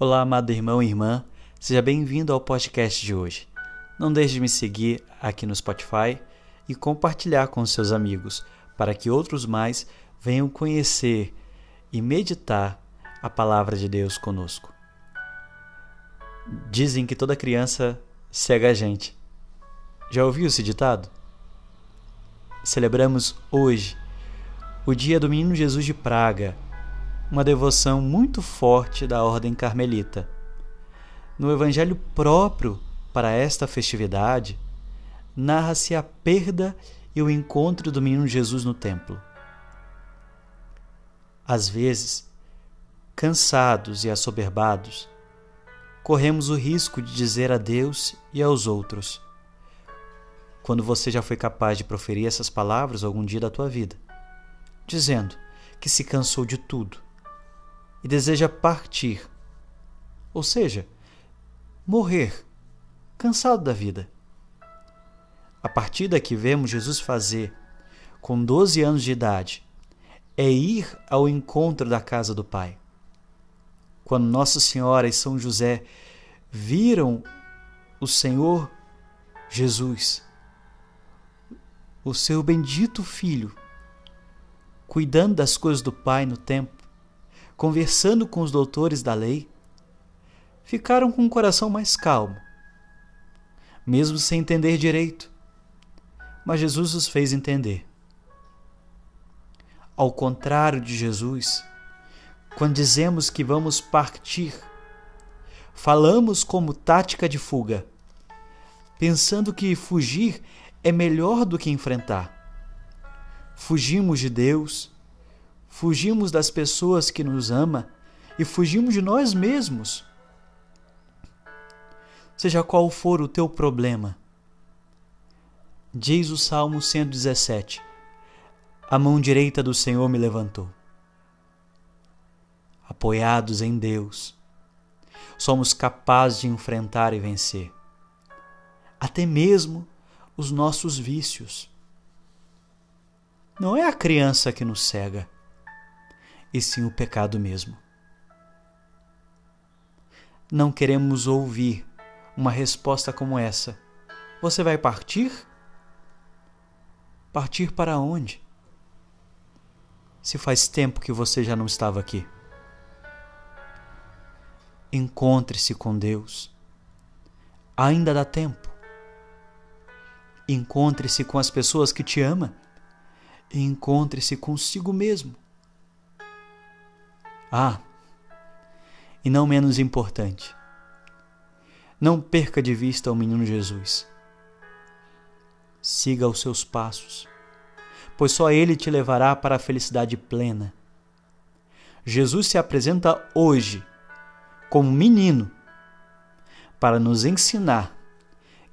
Olá, amado irmão e irmã, seja bem-vindo ao podcast de hoje. Não deixe de me seguir aqui no Spotify e compartilhar com seus amigos, para que outros mais venham conhecer e meditar a palavra de Deus conosco. Dizem que toda criança cega a gente. Já ouviu esse ditado? Celebramos hoje o dia do Menino Jesus de Praga uma devoção muito forte da ordem carmelita. No evangelho próprio para esta festividade, narra-se a perda e o encontro do menino Jesus no templo. Às vezes, cansados e assoberbados, corremos o risco de dizer a Deus e aos outros. Quando você já foi capaz de proferir essas palavras algum dia da tua vida, dizendo que se cansou de tudo, e deseja partir, ou seja, morrer, cansado da vida. A partida que vemos Jesus fazer com 12 anos de idade é ir ao encontro da casa do Pai. Quando Nossa Senhora e São José viram o Senhor Jesus, o seu bendito Filho, cuidando das coisas do Pai no templo, conversando com os doutores da lei, ficaram com o coração mais calmo, mesmo sem entender direito. Mas Jesus os fez entender. Ao contrário de Jesus, quando dizemos que vamos partir, falamos como tática de fuga, pensando que fugir é melhor do que enfrentar. Fugimos de Deus, fugimos das pessoas que nos ama e fugimos de nós mesmos. Seja qual for o teu problema, diz o Salmo 117: A mão direita do Senhor me levantou. Apoiados em Deus, somos capazes de enfrentar e vencer, até mesmo os nossos vícios. Não é a criança que nos cega e sim o pecado mesmo. Não queremos ouvir uma resposta como essa. Você vai partir? Partir para onde? Se faz tempo que você já não estava aqui. Encontre-se com Deus. Ainda dá tempo. Encontre-se com as pessoas que te amam. Encontre-se consigo mesmo. Ah, e não menos importante, não perca de vista o menino Jesus. Siga os seus passos, pois só ele te levará para a felicidade plena. Jesus se apresenta hoje como menino para nos ensinar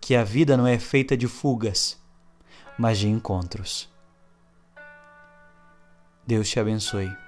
que a vida não é feita de fugas, mas de encontros. Deus te abençoe.